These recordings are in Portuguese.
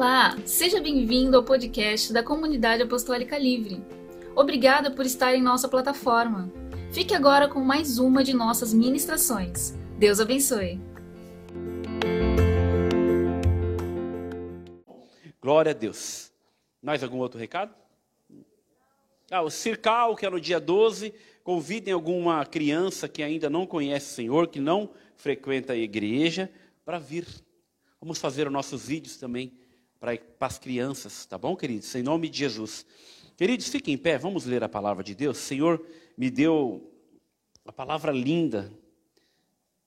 Olá, seja bem-vindo ao podcast da Comunidade Apostólica Livre. Obrigada por estar em nossa plataforma. Fique agora com mais uma de nossas ministrações. Deus abençoe. Glória a Deus. Mais algum outro recado? Ah, o Circal, que é no dia 12, convidem alguma criança que ainda não conhece o Senhor, que não frequenta a igreja, para vir. Vamos fazer os nossos vídeos também para, as crianças, tá bom, queridos? Em nome de Jesus. Queridos, fiquem em pé, vamos ler a palavra de Deus. O Senhor me deu a palavra linda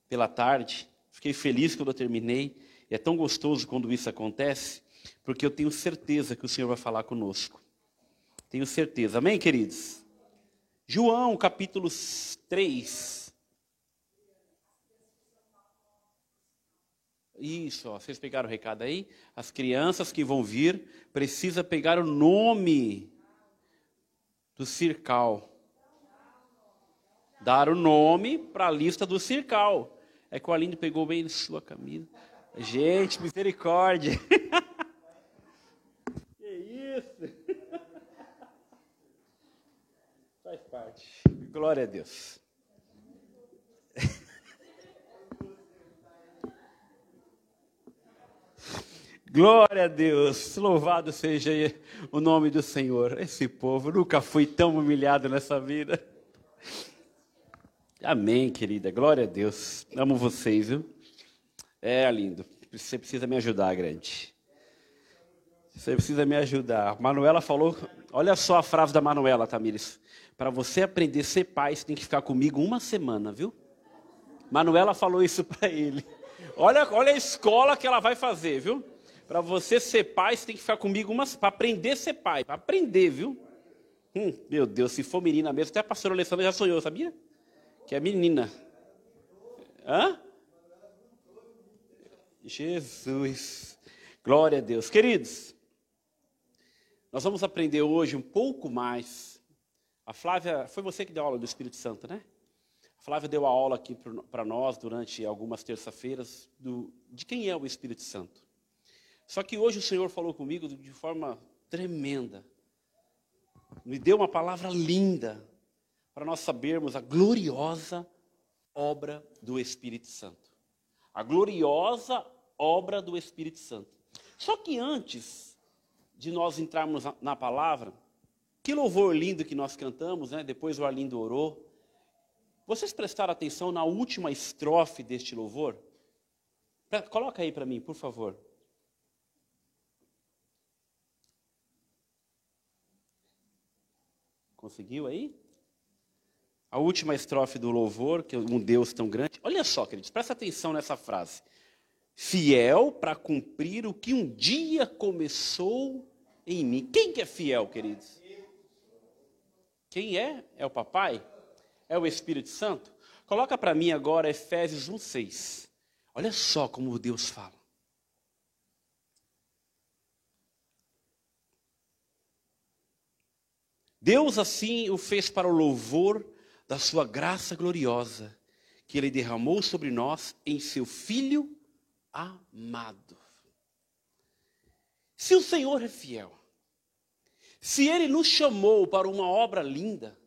pela tarde. Fiquei feliz quando eu terminei. É tão gostoso quando isso acontece, porque eu tenho certeza que o Senhor vai falar conosco. Tenho certeza. Amém, queridos? João, capítulo 3. Isso, ó, vocês pegaram o recado aí? As crianças que vão vir precisa pegar o nome do circal. Dar o nome para a lista do circal. É que o Aline pegou bem sua camisa. Gente, misericórdia. que isso? Faz parte. Glória a Deus. Glória a Deus, louvado seja o nome do Senhor. Esse povo nunca foi tão humilhado nessa vida. Amém, querida. Glória a Deus. Amo vocês, viu? É lindo. Você precisa me ajudar, grande. Você precisa me ajudar. Manuela falou. Olha só a frase da Manuela, Tamires. Para você aprender a ser pai, você tem que ficar comigo uma semana, viu? Manuela falou isso para ele. Olha, olha a escola que ela vai fazer, viu? Para você ser pai, você tem que ficar comigo umas para aprender a ser pai, para aprender, viu? Hum, meu Deus, se for menina mesmo, até a pastora Alessandra já sonhou, sabia? Que é menina. Hã? Jesus. Glória a Deus. Queridos, nós vamos aprender hoje um pouco mais. A Flávia, foi você que deu aula do Espírito Santo, né? A Flávia deu a aula aqui para nós durante algumas terça-feiras de quem é o Espírito Santo. Só que hoje o Senhor falou comigo de forma tremenda. Me deu uma palavra linda para nós sabermos a gloriosa obra do Espírito Santo. A gloriosa obra do Espírito Santo. Só que antes de nós entrarmos na palavra, que louvor lindo que nós cantamos, né? Depois o Arlindo orou. Vocês prestaram atenção na última estrofe deste louvor? Coloca aí para mim, por favor. Conseguiu aí? A última estrofe do louvor, que é um Deus tão grande. Olha só, queridos, presta atenção nessa frase. Fiel para cumprir o que um dia começou em mim. Quem que é fiel, queridos? Quem é? É o papai? É o Espírito Santo? Coloca para mim agora Efésios 1:6. Olha só como Deus fala. Deus assim o fez para o louvor da sua graça gloriosa, que ele derramou sobre nós em seu Filho amado. Se o Senhor é fiel, se ele nos chamou para uma obra linda,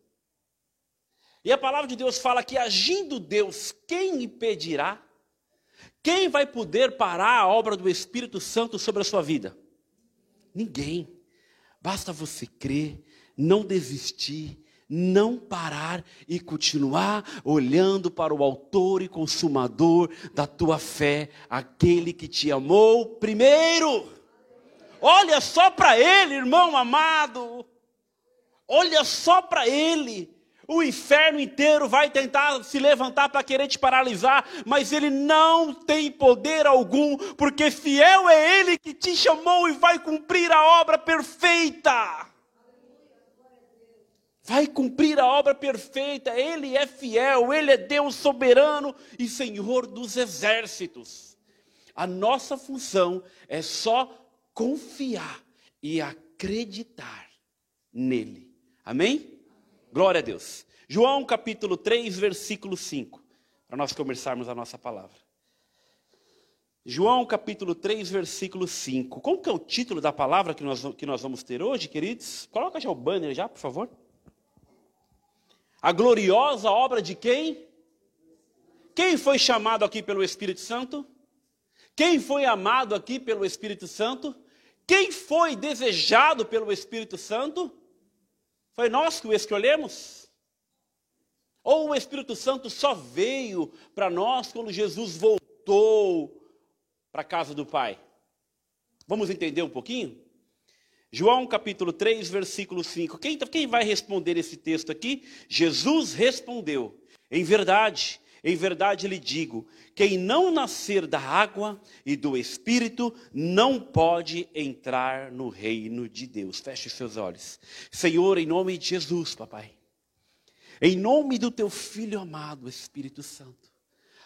e a palavra de Deus fala que agindo Deus, quem impedirá? Quem vai poder parar a obra do Espírito Santo sobre a sua vida? Ninguém. Basta você crer, não desistir, não parar e continuar olhando para o Autor e Consumador da tua fé, aquele que te amou primeiro. Olha só para Ele, irmão amado. Olha só para Ele. O inferno inteiro vai tentar se levantar para querer te paralisar, mas ele não tem poder algum, porque fiel é ele que te chamou e vai cumprir a obra perfeita vai cumprir a obra perfeita, Ele é fiel, Ele é Deus soberano e Senhor dos exércitos. A nossa função é só confiar e acreditar nele. Amém? Glória a Deus. João capítulo 3, versículo 5, para nós começarmos a nossa palavra. João capítulo 3, versículo 5. Como que é o título da palavra que nós, que nós vamos ter hoje, queridos? Coloca já o banner já, por favor. A gloriosa obra de quem? Quem foi chamado aqui pelo Espírito Santo? Quem foi amado aqui pelo Espírito Santo? Quem foi desejado pelo Espírito Santo? Foi nós que o escolhemos? Ou o Espírito Santo só veio para nós quando Jesus voltou para a casa do Pai? Vamos entender um pouquinho? João capítulo 3, versículo 5. Quem, quem vai responder esse texto aqui? Jesus respondeu: Em verdade, em verdade lhe digo: quem não nascer da água e do espírito não pode entrar no reino de Deus. Feche seus olhos. Senhor, em nome de Jesus, papai. Em nome do teu filho amado, Espírito Santo.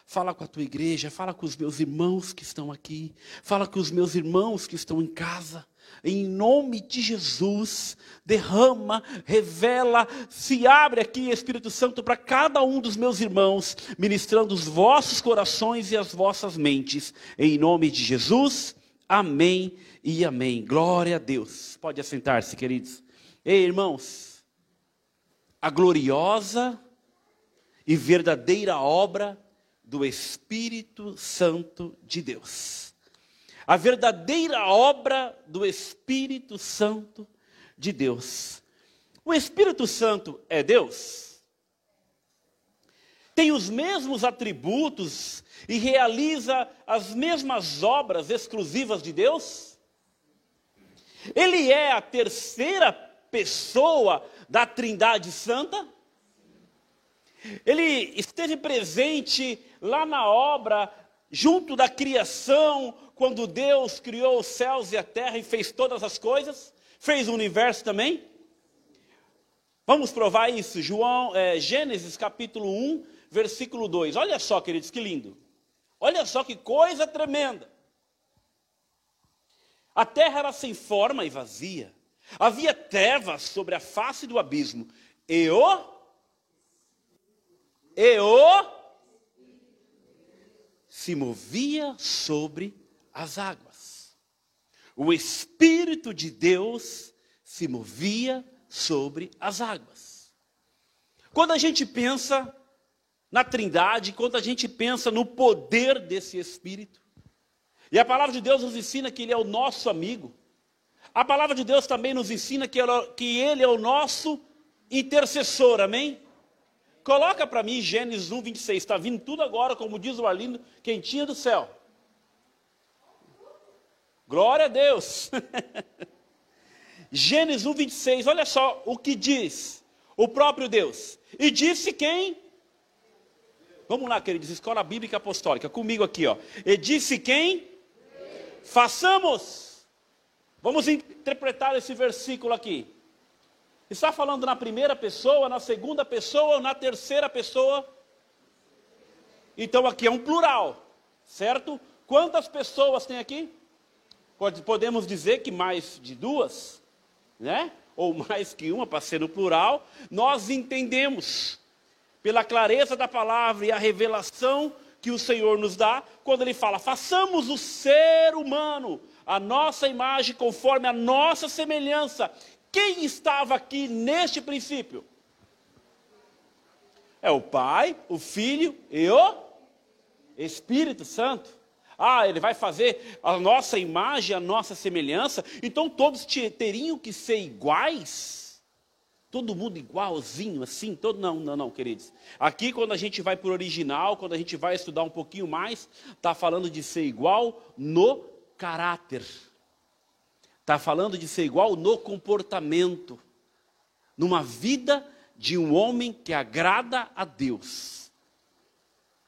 Fala com a tua igreja, fala com os meus irmãos que estão aqui, fala com os meus irmãos que estão em casa. Em nome de Jesus, derrama, revela, se abre aqui, Espírito Santo, para cada um dos meus irmãos, ministrando os vossos corações e as vossas mentes. Em nome de Jesus, amém e amém. Glória a Deus. Pode assentar-se, queridos. Ei, irmãos, a gloriosa e verdadeira obra do Espírito Santo de Deus. A verdadeira obra do Espírito Santo de Deus. O Espírito Santo é Deus? Tem os mesmos atributos e realiza as mesmas obras exclusivas de Deus? Ele é a terceira pessoa da Trindade Santa? Ele esteve presente lá na obra, junto da criação, quando Deus criou os céus e a terra e fez todas as coisas, fez o universo também. Vamos provar isso, João, é, Gênesis capítulo 1, versículo 2. Olha só, queridos, que lindo. Olha só que coisa tremenda. A terra era sem forma e vazia. Havia trevas sobre a face do abismo. E o e o se movia sobre as águas. O Espírito de Deus se movia sobre as águas. Quando a gente pensa na Trindade, quando a gente pensa no poder desse Espírito, e a palavra de Deus nos ensina que Ele é o nosso amigo, a palavra de Deus também nos ensina que Ele é o nosso intercessor, amém? Coloca para mim Gênesis 1, 26. Está vindo tudo agora, como diz o Arlindo, quentinha do céu. Glória a Deus. Gênesis 1, 26. Olha só o que diz o próprio Deus. E disse quem? Vamos lá, queridos, escola bíblica apostólica, comigo aqui, ó. E disse quem? Façamos. Vamos interpretar esse versículo aqui. Está falando na primeira pessoa, na segunda pessoa ou na terceira pessoa? Então aqui é um plural, certo? Quantas pessoas tem aqui? Podemos dizer que mais de duas, né? Ou mais que uma, para ser no plural. Nós entendemos, pela clareza da palavra e a revelação que o Senhor nos dá, quando Ele fala: façamos o ser humano a nossa imagem, conforme a nossa semelhança, quem estava aqui neste princípio? É o Pai, o Filho e o Espírito Santo. Ah, ele vai fazer a nossa imagem, a nossa semelhança. Então todos teriam que ser iguais? Todo mundo igualzinho, assim? Todo não, não, não, queridos. Aqui quando a gente vai para o original, quando a gente vai estudar um pouquinho mais, está falando de ser igual no caráter. Está falando de ser igual no comportamento, numa vida de um homem que agrada a Deus.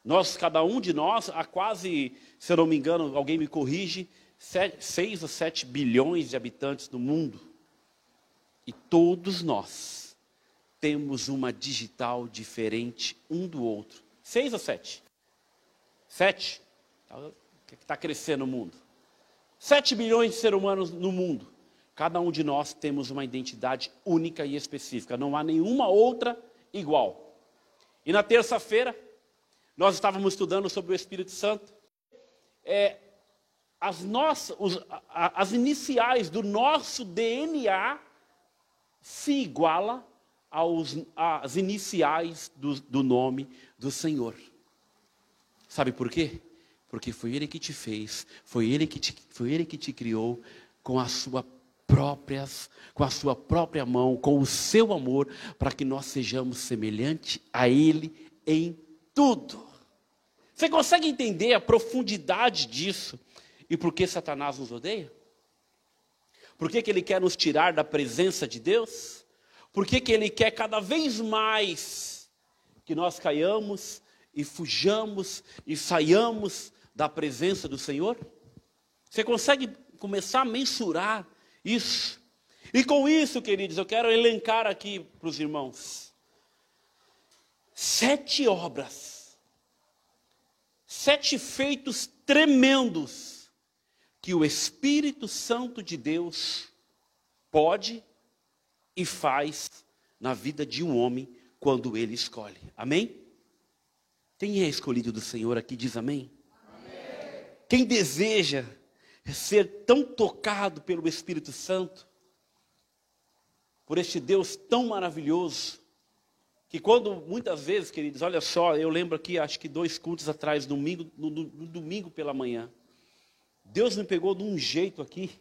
Nós, cada um de nós, há quase, se eu não me engano, alguém me corrige, seis ou sete bilhões de habitantes no mundo. E todos nós temos uma digital diferente um do outro. Seis ou sete? Sete? O que está crescendo no mundo? 7 bilhões de seres humanos no mundo. Cada um de nós temos uma identidade única e específica. Não há nenhuma outra igual. E na terça-feira, nós estávamos estudando sobre o Espírito Santo. É, as, nossas, os, as iniciais do nosso DNA se iguala aos, às iniciais do, do nome do Senhor. Sabe por quê? Porque foi Ele que te fez, foi Ele que te, foi Ele que te criou com a sua próprias, com a sua própria mão, com o seu amor, para que nós sejamos semelhantes a Ele em tudo. Você consegue entender a profundidade disso? E por que Satanás nos odeia? Por que, que ele quer nos tirar da presença de Deus? Por que, que ele quer cada vez mais que nós caiamos e fujamos e saiamos da presença do Senhor? Você consegue começar a mensurar isso? E com isso, queridos, eu quero elencar aqui para os irmãos sete obras, sete feitos tremendos que o Espírito Santo de Deus pode e faz na vida de um homem quando ele escolhe. Amém? Quem é escolhido do Senhor aqui diz amém? amém? Quem deseja ser tão tocado pelo Espírito Santo, por este Deus tão maravilhoso, que quando muitas vezes, queridos, olha só, eu lembro aqui, acho que dois cultos atrás, domingo, no, no domingo pela manhã, Deus me pegou de um jeito aqui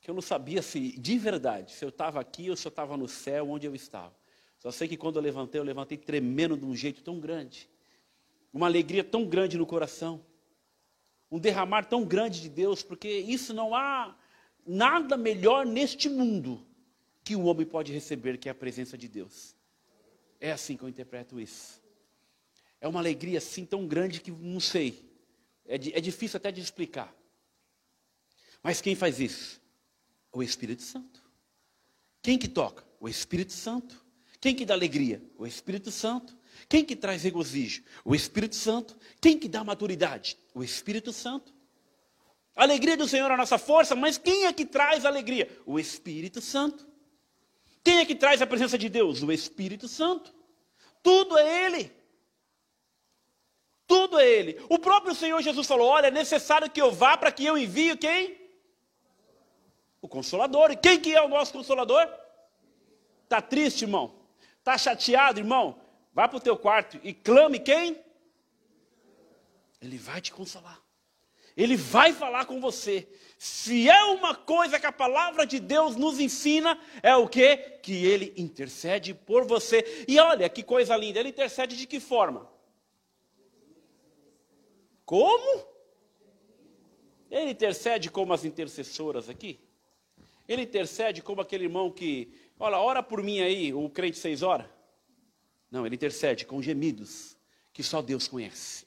que eu não sabia se, de verdade, se eu estava aqui ou se eu estava no céu, onde eu estava. Só sei que quando eu levantei, eu levantei tremendo de um jeito tão grande. Uma alegria tão grande no coração. Um derramar tão grande de Deus, porque isso não há nada melhor neste mundo que o homem pode receber, que é a presença de Deus. É assim que eu interpreto isso. É uma alegria assim tão grande que não sei. É, é difícil até de explicar. Mas quem faz isso? O Espírito Santo. Quem que toca? O Espírito Santo. Quem que dá alegria? O Espírito Santo. Quem que traz regozijo? O Espírito Santo. Quem que dá maturidade? O Espírito Santo. A alegria do Senhor é a nossa força, mas quem é que traz alegria? O Espírito Santo. Quem é que traz a presença de Deus? O Espírito Santo. Tudo é Ele. Tudo é Ele. O próprio Senhor Jesus falou: Olha, é necessário que eu vá para que eu envie quem? O Consolador. E quem que é o nosso Consolador? Está triste, irmão? Está chateado, irmão? Vá para o teu quarto e clame quem? Ele vai te consolar. Ele vai falar com você. Se é uma coisa que a palavra de Deus nos ensina, é o que? Que ele intercede por você. E olha que coisa linda, ele intercede de que forma? Como? Ele intercede como as intercessoras aqui? Ele intercede como aquele irmão que, olha, ora por mim aí, o crente seis horas? Não, ele intercede com gemidos que só Deus conhece.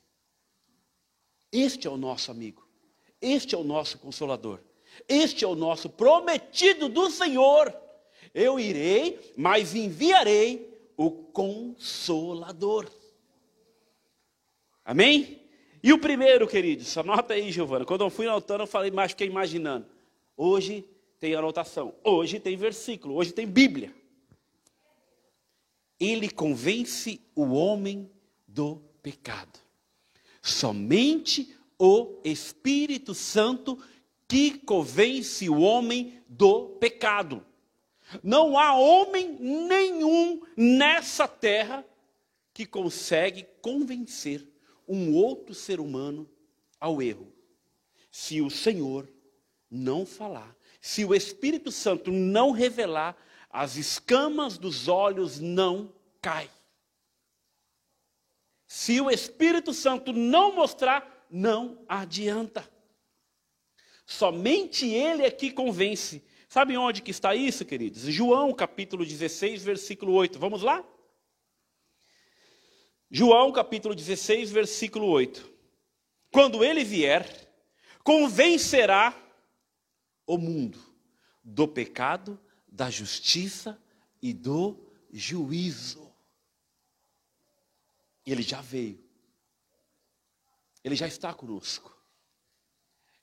Este é o nosso amigo. Este é o nosso consolador. Este é o nosso prometido do Senhor. Eu irei, mas enviarei o consolador. Amém? E o primeiro, queridos, anota aí, Giovana. Quando eu fui anotando, eu falei, mas fiquei imaginando. Hoje tem anotação, hoje tem versículo, hoje tem Bíblia. Ele convence o homem do pecado. Somente o Espírito Santo que convence o homem do pecado. Não há homem nenhum nessa terra que consegue convencer um outro ser humano ao erro. Se o Senhor não falar, se o Espírito Santo não revelar, as escamas dos olhos não caem. Se o Espírito Santo não mostrar, não adianta. Somente Ele é que convence. Sabe onde que está isso, queridos? João capítulo 16, versículo 8. Vamos lá? João capítulo 16, versículo 8. Quando ele vier, convencerá o mundo do pecado, da justiça e do juízo. Ele já veio. Ele já está conosco.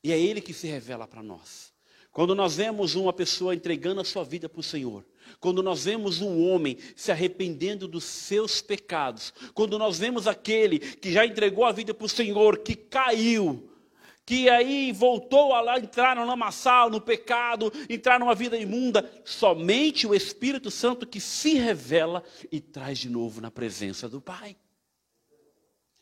E é Ele que se revela para nós. Quando nós vemos uma pessoa entregando a sua vida para o Senhor, quando nós vemos um homem se arrependendo dos seus pecados, quando nós vemos aquele que já entregou a vida para o Senhor, que caiu, que aí voltou a entrar no lamaçal, no pecado, entrar numa vida imunda, somente o Espírito Santo que se revela e traz de novo na presença do Pai.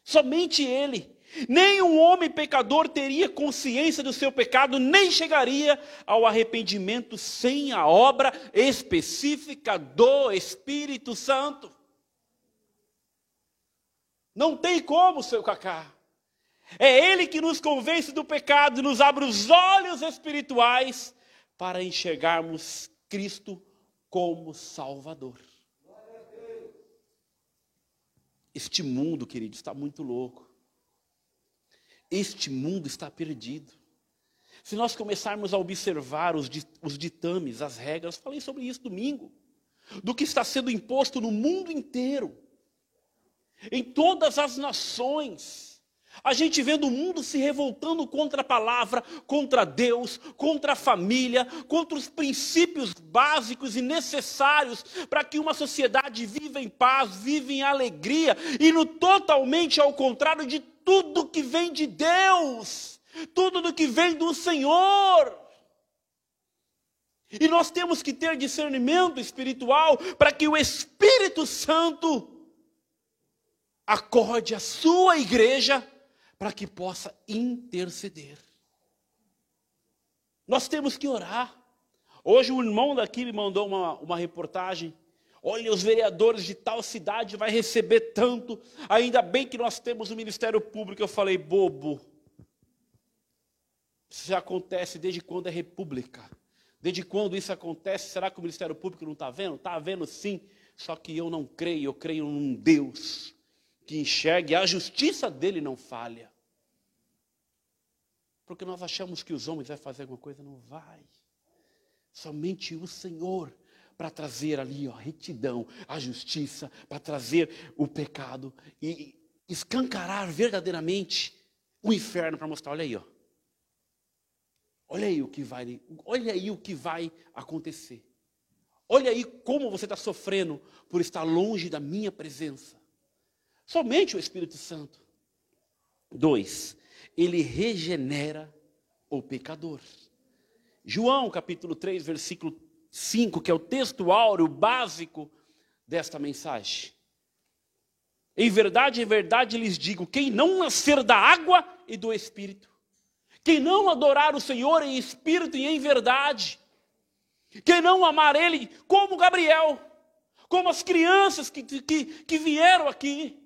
Somente Ele. Nem um homem pecador teria consciência do seu pecado, nem chegaria ao arrependimento sem a obra específica do Espírito Santo. Não tem como, seu Cacá. É Ele que nos convence do pecado e nos abre os olhos espirituais para enxergarmos Cristo como Salvador. Este mundo, querido, está muito louco. Este mundo está perdido. Se nós começarmos a observar os, ditames, as regras, falei sobre isso domingo, do que está sendo imposto no mundo inteiro, em todas as nações, a gente vendo o mundo se revoltando contra a palavra, contra Deus, contra a família, contra os princípios básicos e necessários para que uma sociedade viva em paz, viva em alegria, e no totalmente ao contrário de tudo que vem de Deus, tudo do que vem do Senhor. E nós temos que ter discernimento espiritual para que o Espírito Santo acorde a sua igreja para que possa interceder. Nós temos que orar. Hoje o irmão daqui me mandou uma, uma reportagem. Olha, os vereadores de tal cidade vai receber tanto. Ainda bem que nós temos o Ministério Público. Eu falei, bobo. Isso já acontece desde quando é república. Desde quando isso acontece? Será que o Ministério Público não está vendo? Está vendo sim. Só que eu não creio, eu creio num Deus que enxergue, a justiça dele não falha. Porque nós achamos que os homens vão fazer alguma coisa, não vai. Somente o Senhor para trazer ali a retidão, a justiça, para trazer o pecado e escancarar verdadeiramente o inferno para mostrar, olha aí, ó. Olha aí o que vai, olha aí o que vai acontecer. Olha aí como você está sofrendo por estar longe da minha presença. Somente o Espírito Santo. Dois, ele regenera o pecador. João capítulo 3, versículo 5, que é o texto áureo básico desta mensagem. Em verdade, em verdade lhes digo: quem não nascer da água e do espírito, quem não adorar o Senhor em espírito e em verdade, quem não amar Ele como Gabriel, como as crianças que, que, que vieram aqui,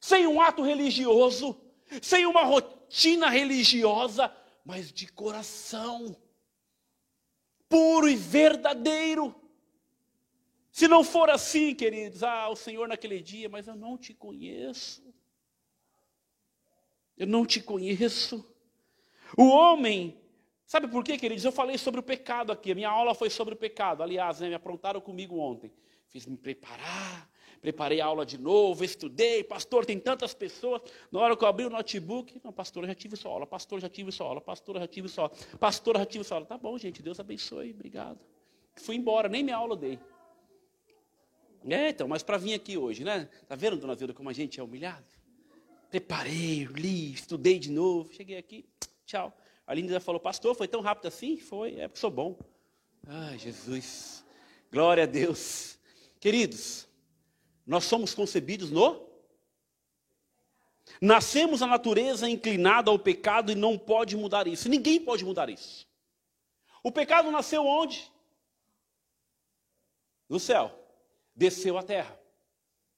sem um ato religioso, sem uma rotina religiosa, mas de coração puro e verdadeiro. Se não for assim, queridos, ah, o Senhor naquele dia, mas eu não te conheço. Eu não te conheço. O homem, sabe por quê, queridos? Eu falei sobre o pecado aqui. A minha aula foi sobre o pecado. Aliás, né, me aprontaram comigo ontem. Fiz me preparar, preparei a aula de novo, estudei, pastor, tem tantas pessoas. Na hora que eu abri o notebook, não, pastor, já tive sua aula, pastor, já tive sua aula, pastor, já tive sua aula, pastor, já tive sua aula. Tá bom, gente, Deus abençoe, obrigado. Fui embora, nem minha aula dei. É, então, mas para vir aqui hoje, né? Tá vendo, dona Zilda, como a gente é humilhado? Preparei, li, estudei de novo, cheguei aqui, tchau. A Linda falou, pastor, foi tão rápido assim? Foi, é porque sou bom. Ai, Jesus. Glória a Deus. Queridos, nós somos concebidos no. Nascemos a natureza inclinada ao pecado e não pode mudar isso. Ninguém pode mudar isso. O pecado nasceu onde? No céu. Desceu à terra.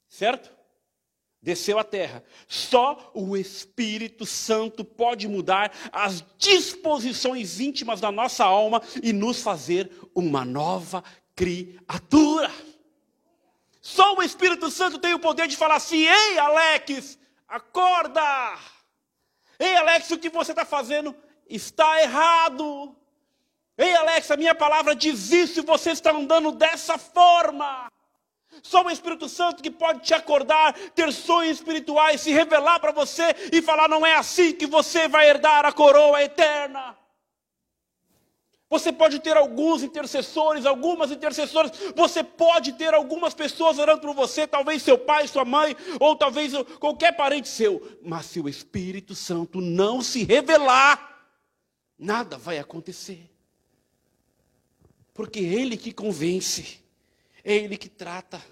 Certo? Desceu à terra. Só o Espírito Santo pode mudar as disposições íntimas da nossa alma e nos fazer uma nova criatura. Só o Espírito Santo tem o poder de falar assim: ei, Alex, acorda! Ei, Alex, o que você está fazendo está errado. Ei, Alex, a minha palavra diz isso e você está andando dessa forma. Só o Espírito Santo que pode te acordar, ter sonhos espirituais, se revelar para você e falar: não é assim que você vai herdar a coroa eterna. Você pode ter alguns intercessores, algumas intercessoras, você pode ter algumas pessoas orando por você, talvez seu pai, sua mãe, ou talvez qualquer parente seu, mas se o Espírito Santo não se revelar, nada vai acontecer. Porque é Ele que convence, é Ele que trata.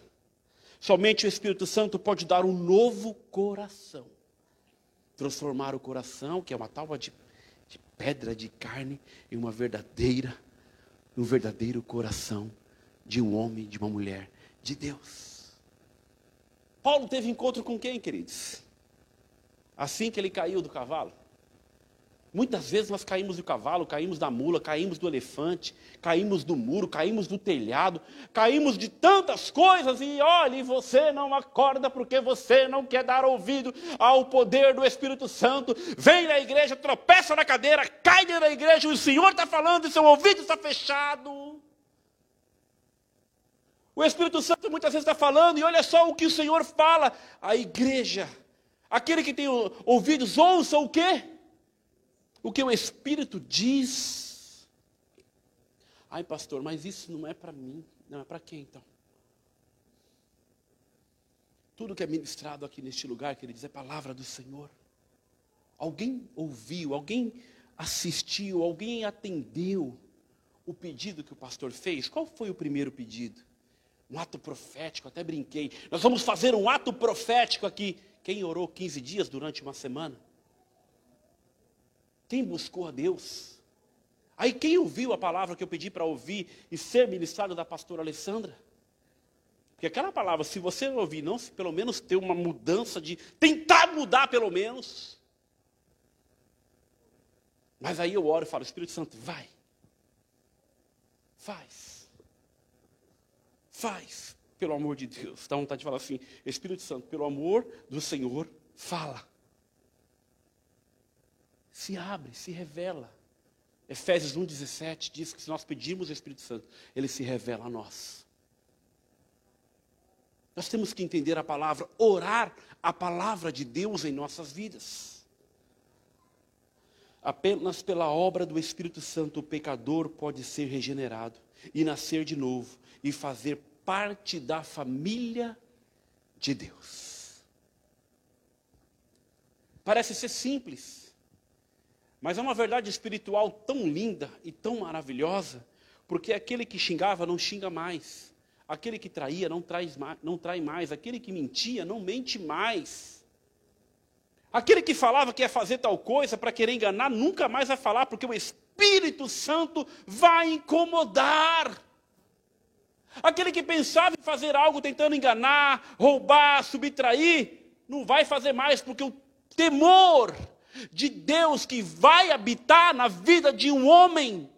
Somente o Espírito Santo pode dar um novo coração, transformar o coração, que é uma tábua de pedra de carne em uma verdadeira, um verdadeiro coração de um homem, de uma mulher, de Deus. Paulo teve encontro com quem, queridos? Assim que ele caiu do cavalo. Muitas vezes nós caímos do cavalo, caímos da mula, caímos do elefante, caímos do muro, caímos do telhado, caímos de tantas coisas e olhe, você não acorda porque você não quer dar ouvido ao poder do Espírito Santo. Vem na igreja, tropeça na cadeira, cai da igreja, o Senhor está falando e seu ouvido está fechado. O Espírito Santo muitas vezes está falando, e olha só o que o Senhor fala. A igreja, aquele que tem ouvidos, ouça o quê? O que o Espírito diz. Ai, pastor, mas isso não é para mim. Não é para quem então? Tudo que é ministrado aqui neste lugar, que ele diz, é palavra do Senhor. Alguém ouviu, alguém assistiu, alguém atendeu o pedido que o pastor fez? Qual foi o primeiro pedido? Um ato profético, até brinquei. Nós vamos fazer um ato profético aqui. Quem orou 15 dias durante uma semana? Quem buscou a Deus? Aí quem ouviu a palavra que eu pedi para ouvir e ser ministrado da pastora Alessandra? Porque aquela palavra, se você ouvir, não se pelo menos ter uma mudança de tentar mudar pelo menos. Mas aí eu oro e falo, Espírito Santo, vai. Faz. Faz, pelo amor de Deus. Dá vontade de falar assim, Espírito Santo, pelo amor do Senhor, fala se abre, se revela. Efésios 1,17 diz que se nós pedirmos o Espírito Santo, ele se revela a nós. Nós temos que entender a palavra, orar a palavra de Deus em nossas vidas. Apenas pela obra do Espírito Santo o pecador pode ser regenerado e nascer de novo e fazer parte da família de Deus. Parece ser simples. Mas é uma verdade espiritual tão linda e tão maravilhosa, porque aquele que xingava não xinga mais, aquele que traía não, traz, não trai mais, aquele que mentia não mente mais. Aquele que falava que ia fazer tal coisa para querer enganar, nunca mais vai falar, porque o Espírito Santo vai incomodar. Aquele que pensava em fazer algo tentando enganar, roubar, subtrair, não vai fazer mais, porque o temor de Deus que vai habitar na vida de um homem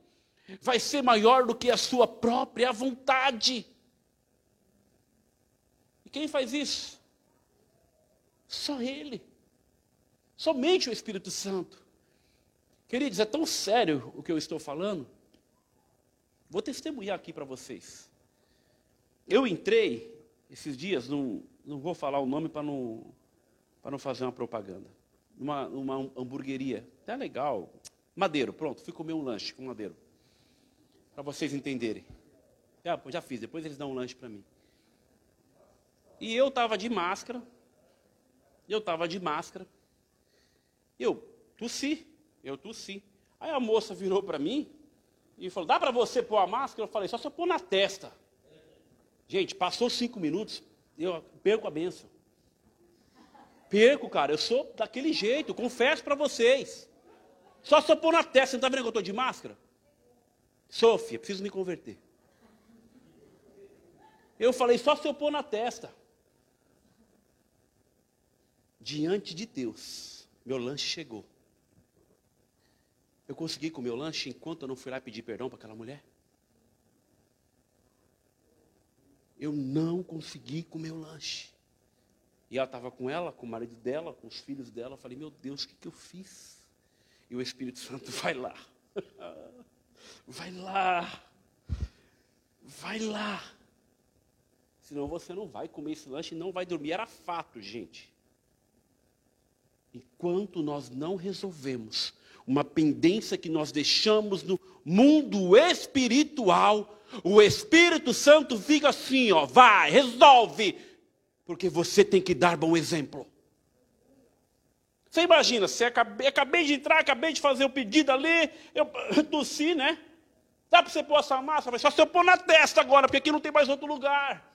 vai ser maior do que a sua própria vontade. E quem faz isso? Só Ele. Somente o Espírito Santo. Queridos, é tão sério o que eu estou falando. Vou testemunhar aqui para vocês. Eu entrei esses dias, num, não vou falar o nome para não, não fazer uma propaganda numa, numa hamburgueria. Até legal. Madeiro, pronto, fui comer um lanche com madeiro. Para vocês entenderem. Já, já fiz, depois eles dão um lanche para mim. E eu estava de máscara. Eu estava de máscara. Eu tossi, eu tossi. Aí a moça virou para mim e falou: Dá para você pôr a máscara? Eu falei: Só se eu pôr na testa. Gente, passou cinco minutos, eu perco a benção. Perco, cara. Eu sou daquele jeito, confesso para vocês. Só se eu pôr na testa, você não está vendo que eu estou de máscara? Sofia, preciso me converter. Eu falei, só se eu pôr na testa. Diante de Deus, meu lanche chegou. Eu consegui comer o lanche enquanto eu não fui lá pedir perdão para aquela mulher? Eu não consegui comer o lanche. E ela estava com ela, com o marido dela, com os filhos dela. Eu falei, meu Deus, o que, que eu fiz? E o Espírito Santo vai lá. vai lá. Vai lá. Senão você não vai comer esse lanche e não vai dormir. Era fato, gente. Enquanto nós não resolvemos uma pendência que nós deixamos no, mundo espiritual, o Espírito Santo fica assim, ó, vai, resolve, porque você tem que dar bom exemplo. Você imagina, se acabei, acabei de entrar, acabei de fazer o pedido ali, eu tossi, né? Dá para você pôr essa massa? Mas só se eu pôr na testa agora, porque aqui não tem mais outro lugar.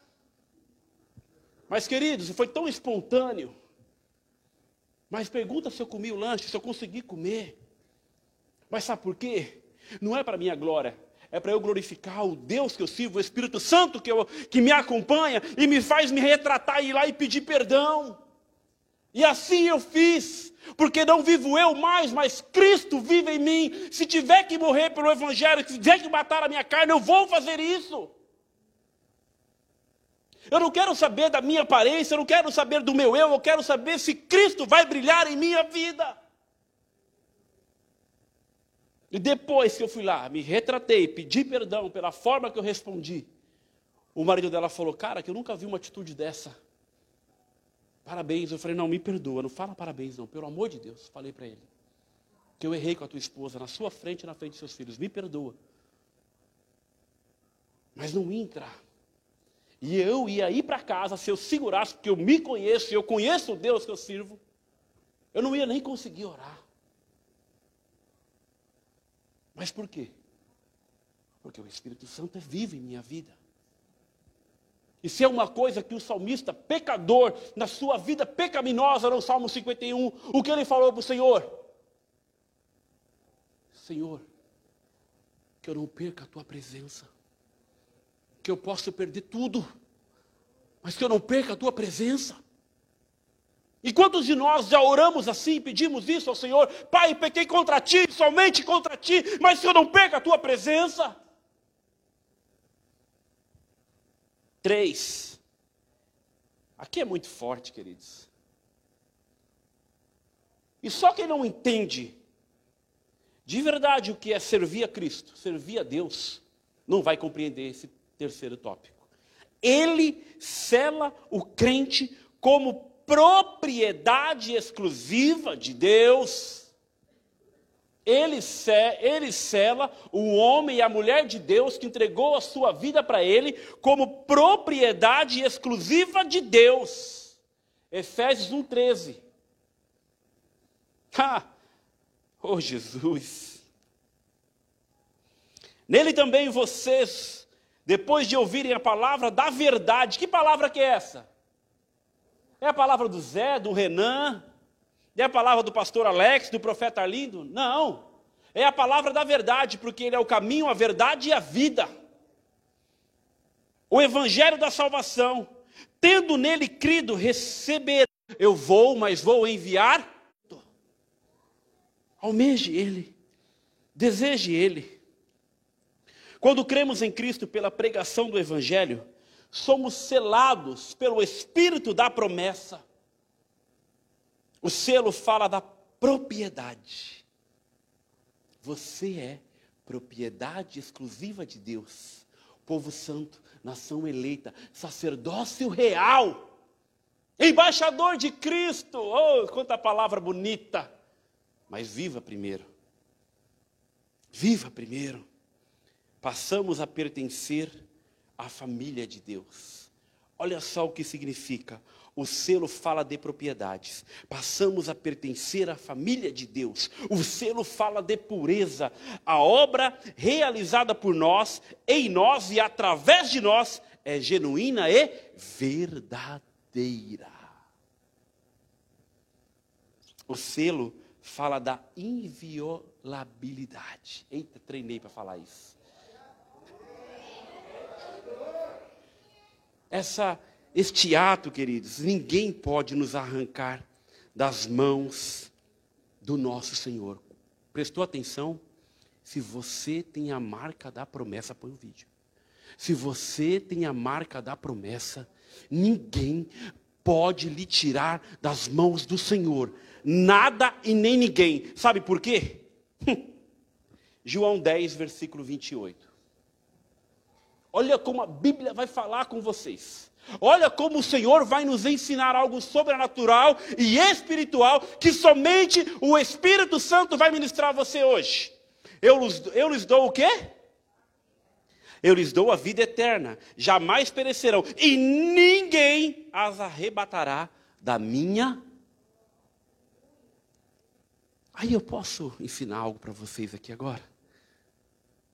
Mas, queridos, foi tão espontâneo. Mas pergunta se eu comi o lanche, se eu consegui comer. Mas sabe por quê? Não é para minha glória, é para eu glorificar o Deus que eu sirvo, o Espírito Santo que, eu, que me acompanha e me faz me retratar e ir lá e pedir perdão. E assim eu fiz, porque não vivo eu mais, mas Cristo vive em mim. Se tiver que morrer pelo Evangelho, se tiver que matar a minha carne, eu vou fazer isso. Eu não quero saber da minha aparência, eu não quero saber do meu eu, eu quero saber se Cristo vai brilhar em minha vida. E depois que eu fui lá, me retratei, pedi perdão pela forma que eu respondi, o marido dela falou: Cara, que eu nunca vi uma atitude dessa. Parabéns. Eu falei: Não, me perdoa, não fala parabéns, não, pelo amor de Deus. Falei para ele: Que eu errei com a tua esposa, na sua frente e na frente dos seus filhos, me perdoa. Mas não ia entrar. E eu ia ir para casa, se eu segurasse, porque eu me conheço, eu conheço o Deus que eu sirvo, eu não ia nem conseguir orar. Mas por quê? Porque o Espírito Santo é vivo em minha vida. E se é uma coisa que o salmista, pecador, na sua vida pecaminosa, no Salmo 51, o que ele falou para o Senhor? Senhor, que eu não perca a tua presença, que eu possa perder tudo, mas que eu não perca a tua presença. E quantos de nós já oramos assim, pedimos isso ao Senhor? Pai, pequei contra ti, somente contra ti, mas que eu não perca a tua presença. Três. Aqui é muito forte, queridos. E só quem não entende de verdade o que é servir a Cristo, servir a Deus, não vai compreender esse terceiro tópico. Ele cela o crente como propriedade exclusiva de Deus. Ele, ele cela o homem e a mulher de Deus que entregou a sua vida para ele como propriedade exclusiva de Deus. Efésios 1,13. Ah, oh Jesus! Nele também vocês, depois de ouvirem a palavra da verdade, que palavra que é essa? É a palavra do Zé, do Renan, é a palavra do pastor Alex, do profeta Arlindo? Não. É a palavra da verdade, porque ele é o caminho, a verdade e a vida. O evangelho da salvação. Tendo nele crido, receber. Eu vou, mas vou enviar. Almeje ele. Deseje ele. Quando cremos em Cristo pela pregação do evangelho, somos selados pelo espírito da promessa. O selo fala da propriedade. Você é propriedade exclusiva de Deus, povo santo, nação eleita, sacerdócio real, embaixador de Cristo. Oh, quanta palavra bonita! Mas viva primeiro. Viva primeiro. Passamos a pertencer à família de Deus. Olha só o que significa o selo fala de propriedades. Passamos a pertencer à família de Deus. O selo fala de pureza. A obra realizada por nós, em nós e através de nós é genuína e verdadeira. O selo fala da inviolabilidade. Eita, treinei para falar isso. Essa este ato, queridos, ninguém pode nos arrancar das mãos do nosso Senhor. Prestou atenção? Se você tem a marca da promessa, põe o vídeo. Se você tem a marca da promessa, ninguém pode lhe tirar das mãos do Senhor. Nada e nem ninguém. Sabe por quê? João 10, versículo 28. Olha como a Bíblia vai falar com vocês. Olha como o Senhor vai nos ensinar algo sobrenatural e espiritual que somente o Espírito Santo vai ministrar a você hoje. Eu, eu lhes dou o quê? Eu lhes dou a vida eterna, jamais perecerão, e ninguém as arrebatará da minha. Aí eu posso ensinar algo para vocês aqui agora.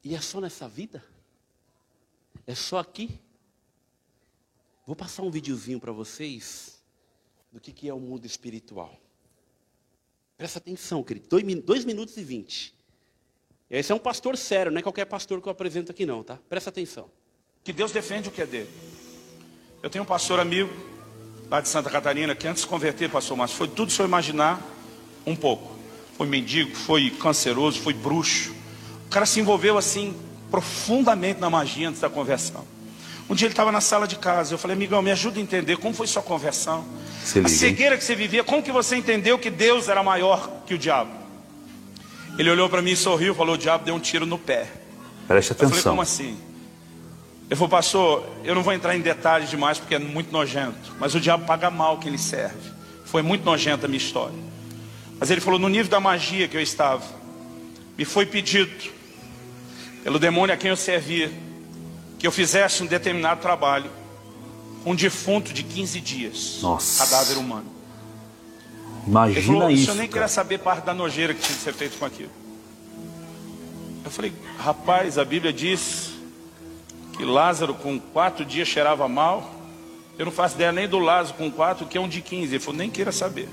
E é só nessa vida? É só aqui? Vou passar um videozinho para vocês do que, que é o mundo espiritual. Presta atenção, querido. Dois, dois minutos e vinte. Esse é um pastor sério, não é qualquer pastor que eu apresento aqui não, tá? Presta atenção. Que Deus defende o que é dele. Eu tenho um pastor amigo lá de Santa Catarina que antes de se converter, pastor mas foi tudo se eu imaginar um pouco. Foi mendigo, foi canceroso, foi bruxo. O cara se envolveu assim profundamente na magia antes da conversão. Um dia ele estava na sala de casa, eu falei, amigão, me ajuda a entender como foi sua conversão. a cegueira que você vivia, como que você entendeu que Deus era maior que o diabo? Ele olhou para mim e sorriu, falou, o diabo deu um tiro no pé. Preste atenção. Eu falei, como assim? Ele falou, pastor, eu não vou entrar em detalhes demais porque é muito nojento, mas o diabo paga mal quem ele serve. Foi muito nojenta a minha história. Mas ele falou, no nível da magia que eu estava, me foi pedido pelo demônio a quem eu servia, que eu fizesse um determinado trabalho com um defunto de 15 dias. Nossa. Cadáver humano. Imagina Ele falou, isso. o senhor nem queria saber parte da nojeira que tinha que ser feito com aquilo. Eu falei, rapaz, a Bíblia diz que Lázaro com quatro dias cheirava mal. Eu não faço ideia nem do Lázaro com quatro, que é um de 15. Ele falou, nem queira saber.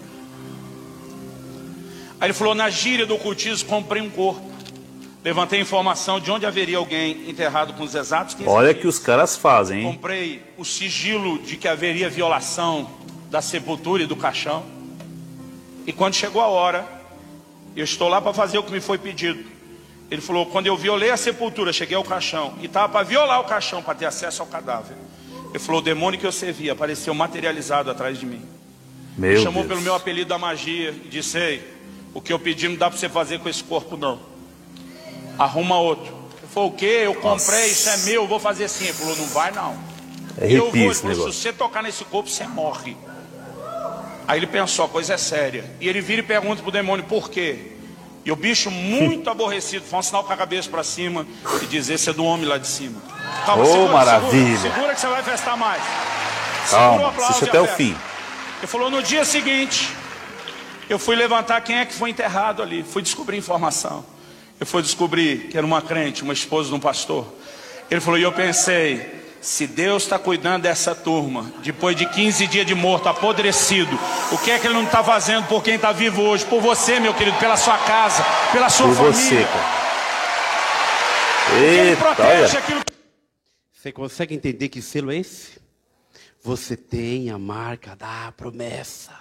Aí ele falou, na gíria do ocultismo, comprei um corpo. Levantei informação de onde haveria alguém enterrado com os exatos 15 Olha dias. que os caras fazem, hein? Comprei o sigilo de que haveria violação da sepultura e do caixão. E quando chegou a hora, eu estou lá para fazer o que me foi pedido. Ele falou: quando eu violei a sepultura, cheguei ao caixão e estava para violar o caixão para ter acesso ao cadáver. Ele falou: o demônio que eu servia apareceu materializado atrás de mim. Meu Me chamou Deus. pelo meu apelido da magia e disse: Ei, o que eu pedi não dá para você fazer com esse corpo, não. Arruma outro. Ele falou: O que? Eu comprei, isso é meu, eu vou fazer assim. Ele falou: Não vai, não. É eu vou. esse falou: Se você tocar nesse corpo, você morre. Aí ele pensou: A coisa é séria. E ele vira e pergunta pro demônio: Por quê? E o bicho, muito aborrecido, faz um sinal com a cabeça para cima e diz: Esse é do homem lá de cima. Ô, maravilha. Segura, segura que você vai festar mais. Segura Calma, aplauso assiste até o fim. Ele falou: no dia seguinte, eu fui levantar quem é que foi enterrado ali. Fui descobrir informação. Eu fui descobrir que era uma crente, uma esposa de um pastor. Ele falou: e eu pensei. Se Deus está cuidando dessa turma, depois de 15 dias de morto, apodrecido, o que é que Ele não está fazendo por quem está vivo hoje? Por você, meu querido, pela sua casa, pela sua Por você, família. Ele Eita, protege olha. aquilo Você consegue entender que selo é esse? Você tem a marca da promessa.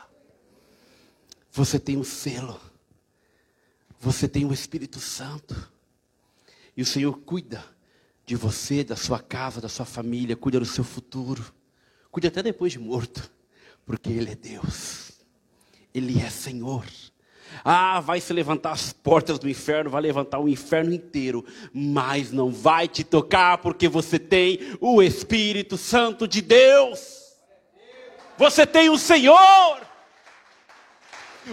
Você tem o selo. Você tem o Espírito Santo. E o Senhor cuida de você, da sua casa, da sua família, cuida do seu futuro. Cuida até depois de morto, porque Ele é Deus. Ele é Senhor. Ah, vai se levantar as portas do inferno, vai levantar o inferno inteiro, mas não vai te tocar, porque você tem o Espírito Santo de Deus. Você tem o Senhor.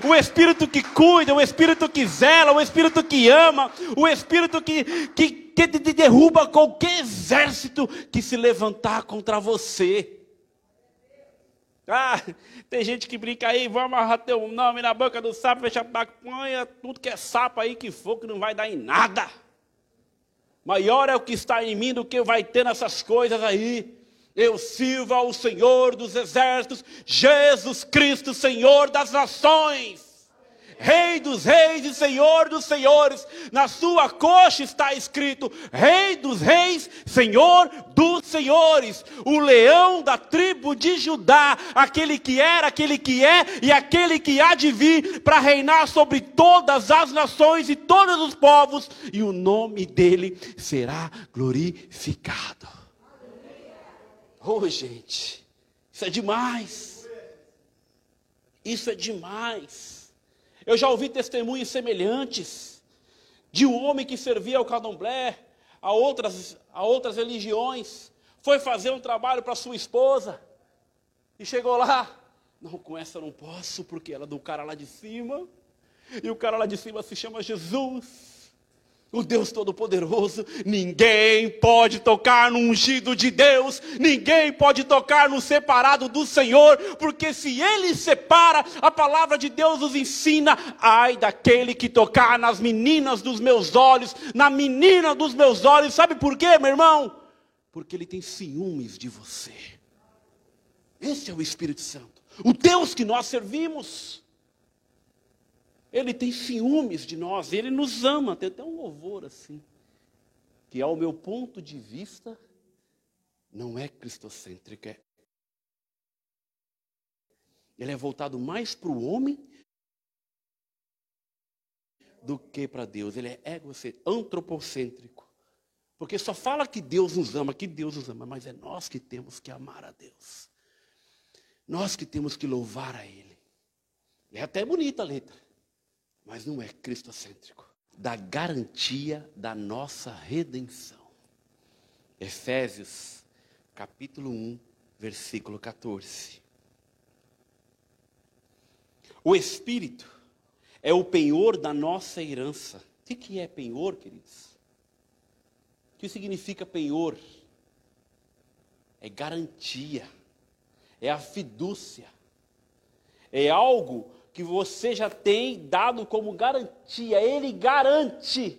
O Espírito que cuida, o Espírito que zela, o Espírito que ama, o Espírito que, que, que derruba qualquer exército que se levantar contra você. Ah, tem gente que brinca aí, vou amarrar teu nome na boca do sapo, fecha a boca, ponha tudo que é sapo aí que for, que não vai dar em nada. Maior é o que está em mim do que vai ter nessas coisas aí. Eu sirvo ao Senhor dos exércitos, Jesus Cristo, Senhor das nações. Rei dos reis e Senhor dos senhores. Na sua coxa está escrito: Rei dos reis, Senhor dos senhores. O leão da tribo de Judá, aquele que era, aquele que é e aquele que há de vir para reinar sobre todas as nações e todos os povos, e o nome dele será glorificado. Oh, gente, isso é demais. Isso é demais. Eu já ouvi testemunhos semelhantes de um homem que servia ao candomblé, a outras, a outras religiões, foi fazer um trabalho para sua esposa e chegou lá. Não, com essa eu não posso, porque ela é do cara lá de cima, e o cara lá de cima se chama Jesus. O Deus Todo-Poderoso. Ninguém pode tocar no ungido de Deus, ninguém pode tocar no separado do Senhor, porque se Ele separa, a palavra de Deus nos ensina: ai daquele que tocar nas meninas dos meus olhos, na menina dos meus olhos, sabe por quê, meu irmão? Porque Ele tem ciúmes de você. Esse é o Espírito Santo, o Deus que nós servimos. Ele tem ciúmes de nós, ele nos ama. Tem até um louvor assim, que ao meu ponto de vista, não é cristocêntrico. É... Ele é voltado mais para o homem do que para Deus. Ele é egocêntrico, antropocêntrico. Porque só fala que Deus nos ama, que Deus nos ama, mas é nós que temos que amar a Deus. Nós que temos que louvar a Ele. É até bonita a letra mas não é cristocêntrico. Da garantia da nossa redenção. Efésios, capítulo 1, versículo 14. O Espírito é o penhor da nossa herança. O que é penhor, queridos? O que significa penhor? É garantia, é a fidúcia, é algo que você já tem dado como garantia, ele garante.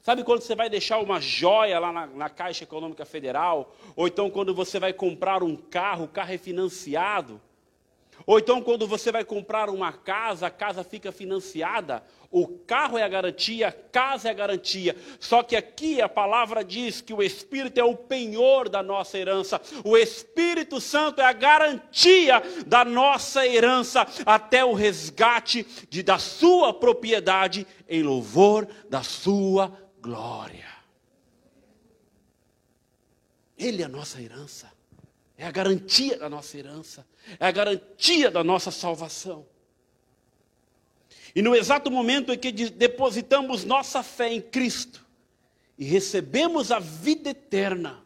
Sabe quando você vai deixar uma joia lá na, na, Caixa Econômica Federal? Ou então quando você vai comprar um carro, o carro é financiado? Ou então, quando você vai comprar uma casa, a casa fica financiada, o carro é a garantia, a casa é a garantia. Só que aqui a palavra diz que o Espírito é o penhor da nossa herança, o Espírito Santo é a garantia da nossa herança até o resgate de, da sua propriedade em louvor da sua glória. Ele é a nossa herança. É a garantia da nossa herança, é a garantia da nossa salvação. E no exato momento em que depositamos nossa fé em Cristo e recebemos a vida eterna,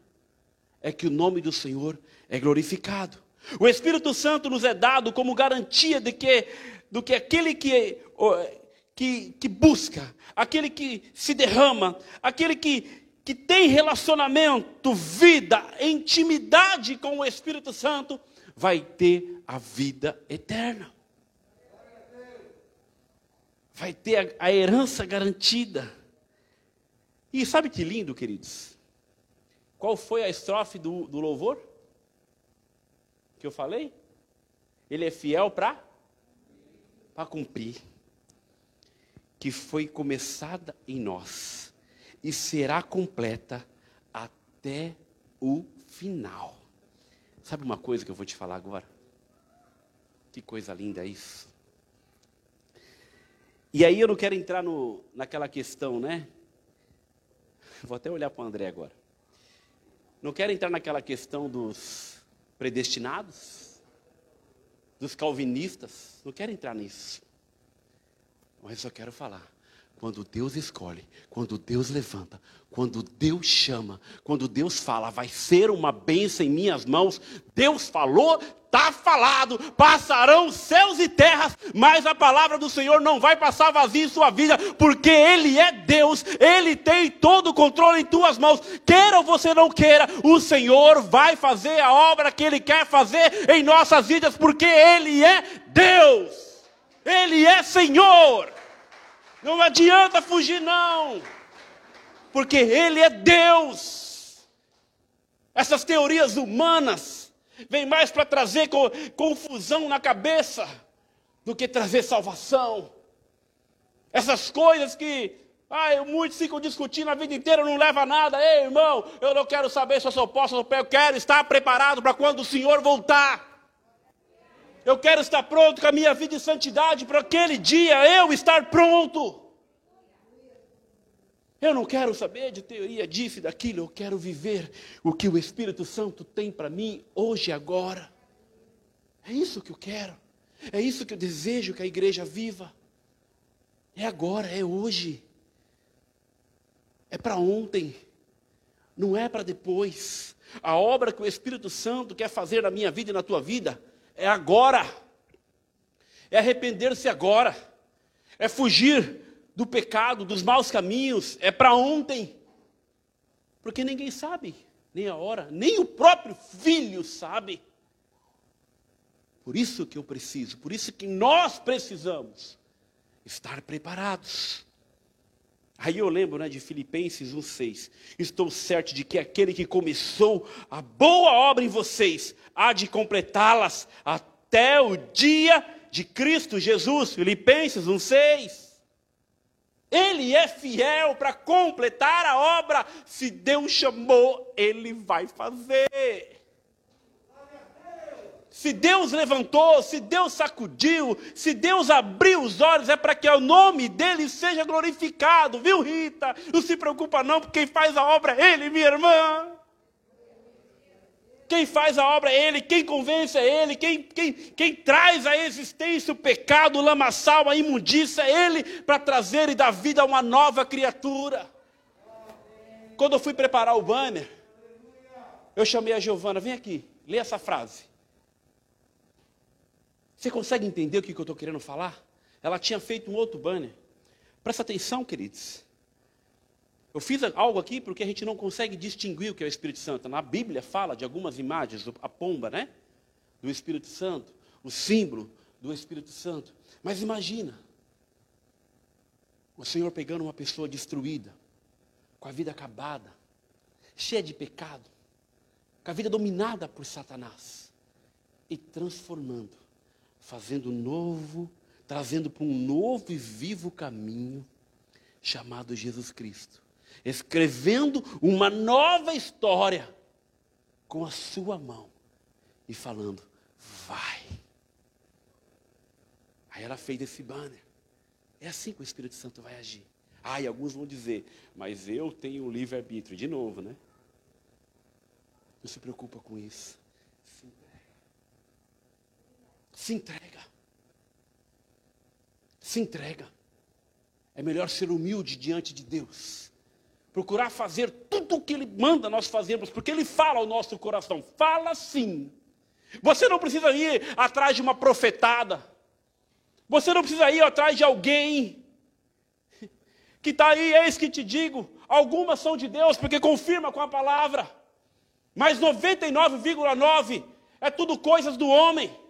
é que o nome do Senhor é glorificado. O Espírito Santo nos é dado como garantia de que, do que aquele que, que, que busca, aquele que se derrama, aquele que que tem relacionamento, vida, intimidade com o Espírito Santo, vai ter a vida eterna. Vai ter a, a herança garantida. E sabe que lindo, queridos? Qual foi a estrofe do, do louvor? Que eu falei? Ele é fiel para para cumprir. Que foi começada em nós e será completa até o final. Sabe uma coisa que eu vou te falar agora? Que coisa linda isso. E aí eu não quero entrar no, naquela questão, né? Vou até olhar para o André agora. Não quero entrar naquela questão dos predestinados, dos calvinistas. Não quero entrar nisso. Mas só quero falar quando Deus escolhe, quando Deus levanta, quando Deus chama, quando Deus fala, vai ser uma bênção em minhas mãos. Deus falou, está falado, passarão céus e terras, mas a palavra do Senhor não vai passar vazia em sua vida, porque Ele é Deus, Ele tem todo o controle em tuas mãos. Queira ou você não queira, o Senhor vai fazer a obra que Ele quer fazer em nossas vidas, porque Ele é Deus, Ele é Senhor. Não adianta fugir, não. Porque Ele é Deus. Essas teorias humanas vêm mais para trazer confusão na cabeça do que trazer salvação. Essas coisas que ai, muitos ficam discutindo a vida inteira, não leva a nada. Ei, irmão, eu não quero saber se eu sou posso, eu quero estar preparado para quando o Senhor voltar. Eu quero estar pronto com a minha vida de santidade para aquele dia eu estar pronto. Eu não quero saber de teoria disso e daquilo, eu quero viver o que o Espírito Santo tem para mim hoje e agora. É isso que eu quero. É isso que eu desejo que a igreja viva. É agora, é hoje. É para ontem. Não é para depois. A obra que o Espírito Santo quer fazer na minha vida e na tua vida é agora. É arrepender-se agora. É fugir do pecado, dos maus caminhos, é para ontem. Porque ninguém sabe, nem a hora, nem o próprio filho sabe. Por isso que eu preciso, por isso que nós precisamos estar preparados. Aí eu lembro né, de Filipenses 1,6. Estou certo de que aquele que começou a boa obra em vocês há de completá-las até o dia de Cristo Jesus. Filipenses 1,6. Ele é fiel para completar a obra. Se Deus chamou, Ele vai fazer. Se Deus levantou, se Deus sacudiu, se Deus abriu os olhos, é para que o nome dele seja glorificado, viu, Rita? Não se preocupa, não, porque quem faz a obra é Ele, minha irmã. Quem faz a obra é Ele, quem convence é Ele, quem, quem, quem traz à existência o pecado, o lamaçal, a imundícia é Ele, para trazer e dar vida a uma nova criatura. Quando eu fui preparar o banner, eu chamei a Giovana, vem aqui, lê essa frase. Você consegue entender o que eu estou querendo falar? Ela tinha feito um outro banner. Presta atenção, queridos. Eu fiz algo aqui porque a gente não consegue distinguir o que é o Espírito Santo. Na Bíblia fala de algumas imagens, a pomba, né? Do Espírito Santo, o símbolo do Espírito Santo. Mas imagina, o Senhor pegando uma pessoa destruída, com a vida acabada, cheia de pecado, com a vida dominada por Satanás, e transformando fazendo novo, trazendo para um novo e vivo caminho chamado Jesus Cristo. Escrevendo uma nova história com a sua mão e falando: vai. Aí ela fez esse banner. É assim que o Espírito Santo vai agir. Ah, e alguns vão dizer, mas eu tenho livre-arbítrio. De novo, né? Não se preocupa com isso. Se entrega. Se entrega. É melhor ser humilde diante de Deus. Procurar fazer tudo o que Ele manda nós fazermos, porque Ele fala ao nosso coração. Fala sim. Você não precisa ir atrás de uma profetada. Você não precisa ir atrás de alguém que está aí, eis que te digo. Algumas são de Deus, porque confirma com a palavra. Mas 99,9 é tudo coisas do homem.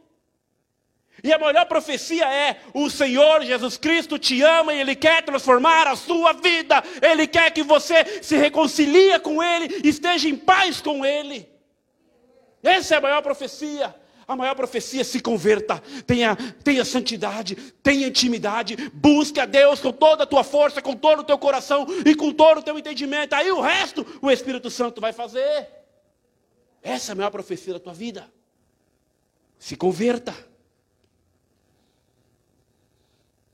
E a melhor profecia é: o Senhor Jesus Cristo te ama e Ele quer transformar a sua vida. Ele quer que você se reconcilie com Ele, esteja em paz com Ele. Essa é a maior profecia. A maior profecia é se converta, tenha, tenha santidade, tenha intimidade, busque a Deus com toda a tua força, com todo o teu coração e com todo o teu entendimento. Aí o resto o Espírito Santo vai fazer. Essa é a maior profecia da tua vida. Se converta.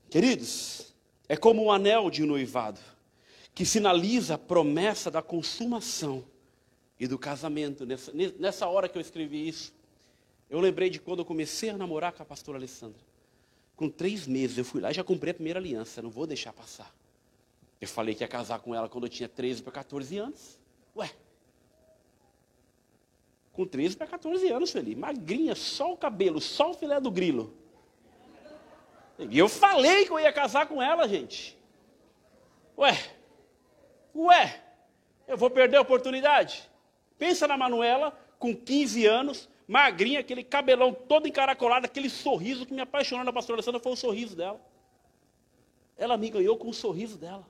Queridos, é como um anel de noivado, que sinaliza a promessa da consumação e do casamento. Nessa, nessa hora que eu escrevi isso, eu lembrei de quando eu comecei a namorar com a pastora Alessandra. Com três meses eu fui lá e já comprei a primeira aliança, não vou deixar passar. Eu falei que ia casar com ela quando eu tinha 13 para 14 anos. Ué, com 13 para 14 anos, Felipe. Magrinha, só o cabelo, só o filé do grilo. E eu falei que eu ia casar com ela, gente. Ué, ué, eu vou perder a oportunidade? Pensa na Manuela, com 15 anos, magrinha, aquele cabelão todo encaracolado, aquele sorriso que me apaixonou na pastora Alessandra foi o sorriso dela. Ela me ganhou com o sorriso dela.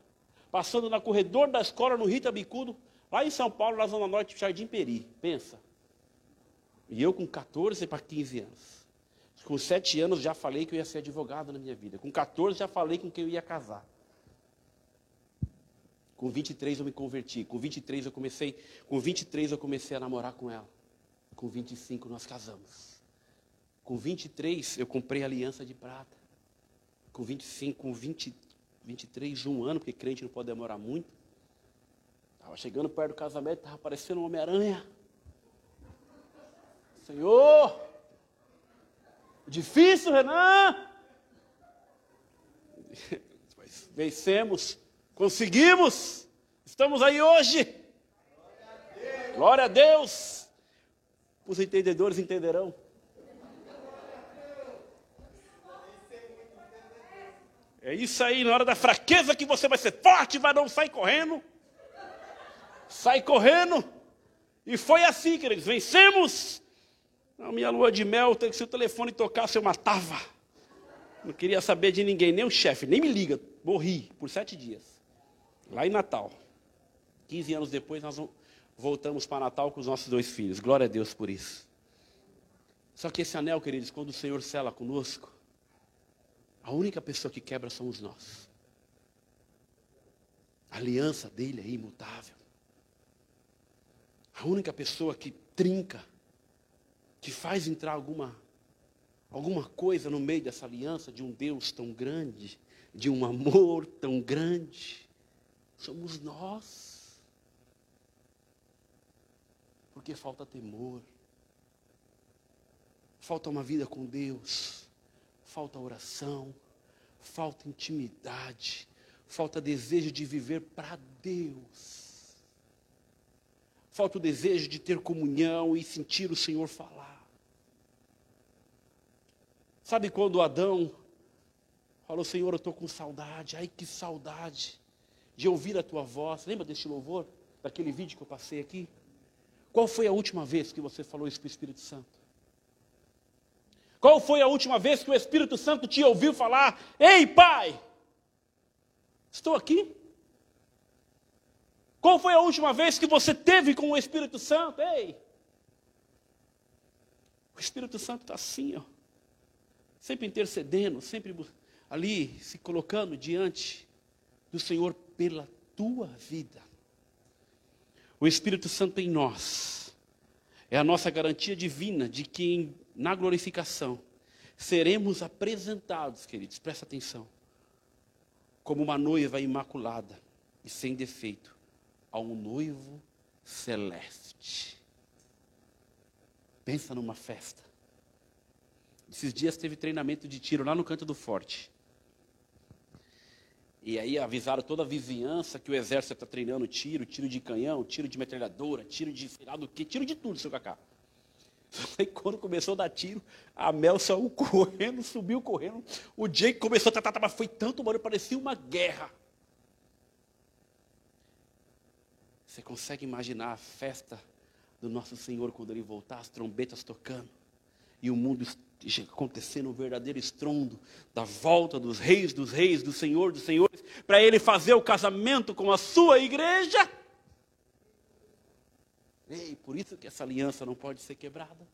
Passando na corredor da escola no Rita Bicudo, lá em São Paulo, na Zona Norte, Jardim Peri. Pensa. E eu com 14 para 15 anos. Com sete anos já falei que eu ia ser advogado na minha vida. Com 14 já falei com quem eu ia casar. Com 23 eu me converti. Com 23 eu comecei, com 23 eu comecei a namorar com ela. Com 25 nós casamos. Com 23 eu comprei aliança de prata. Com 25, com 20, 23, um ano, porque crente não pode demorar muito. Estava chegando perto do casamento, estava aparecendo um Homem-Aranha. Senhor, Difícil, Renan? Vencemos, conseguimos, estamos aí hoje. Glória a Deus. Os entendedores entenderão. É isso aí, na hora da fraqueza que você vai ser forte, vai não sair correndo. Sai correndo. E foi assim, queridos, vencemos. Na minha lua de mel, se o telefone tocasse, eu matava. Não queria saber de ninguém, nem o chefe, nem me liga. Morri por sete dias. Lá em Natal. 15 anos depois, nós voltamos para Natal com os nossos dois filhos. Glória a Deus por isso. Só que esse anel, queridos, quando o Senhor sela conosco, a única pessoa que quebra somos nós. A aliança dele é imutável. A única pessoa que trinca, que faz entrar alguma alguma coisa no meio dessa aliança de um Deus tão grande, de um amor tão grande, somos nós. Porque falta temor, falta uma vida com Deus, falta oração, falta intimidade, falta desejo de viver para Deus. Falta o desejo de ter comunhão e sentir o Senhor falar. Sabe quando Adão falou, Senhor, eu estou com saudade, ai que saudade de ouvir a tua voz. Lembra deste louvor? Daquele vídeo que eu passei aqui? Qual foi a última vez que você falou isso para o Espírito Santo? Qual foi a última vez que o Espírito Santo te ouviu falar: Ei, Pai, estou aqui? Qual foi a última vez que você teve com o Espírito Santo? Ei, o Espírito Santo está assim, ó sempre intercedendo, sempre ali se colocando diante do Senhor pela tua vida. O Espírito Santo em nós é a nossa garantia divina de que na glorificação seremos apresentados, queridos, presta atenção, como uma noiva imaculada e sem defeito a um noivo celeste. Pensa numa festa esses dias teve treinamento de tiro lá no canto do forte. E aí avisaram toda a vizinhança que o exército está treinando tiro, tiro de canhão, tiro de metralhadora, tiro de sei lá do que, tiro de tudo, seu Cacá. Aí quando começou a dar tiro, a Mel saiu correndo, subiu correndo. O Jake começou a tratar, mas foi tanto barulho, parecia uma guerra. Você consegue imaginar a festa do nosso Senhor quando ele voltar, as trombetas tocando, e o mundo acontecendo um verdadeiro estrondo da volta dos reis dos reis, do Senhor dos senhores, para ele fazer o casamento com a sua igreja. Ei, por isso que essa aliança não pode ser quebrada.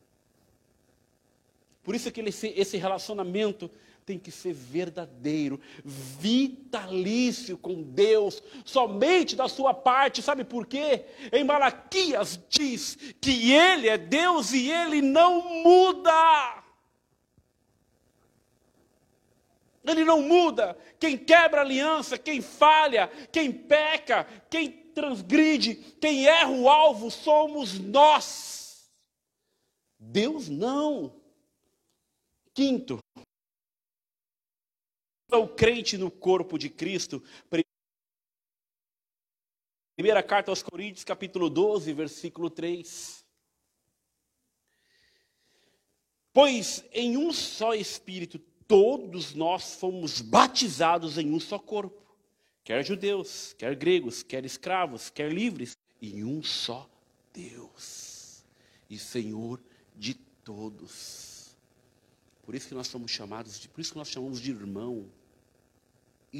Por isso que esse relacionamento tem que ser verdadeiro, vitalício com Deus, somente da sua parte. Sabe por quê? Em Malaquias diz que Ele é Deus e Ele não muda. Ele não muda. Quem quebra aliança, quem falha, quem peca, quem transgride, quem erra o alvo somos nós. Deus não. Quinto, o crente no corpo de Cristo. Primeira carta aos Coríntios, capítulo 12, versículo 3. Pois em um só Espírito todos nós fomos batizados em um só corpo, quer judeus, quer gregos, quer escravos, quer livres, em um só Deus e Senhor de todos. Por isso que nós somos chamados de, por isso que nós chamamos de irmão,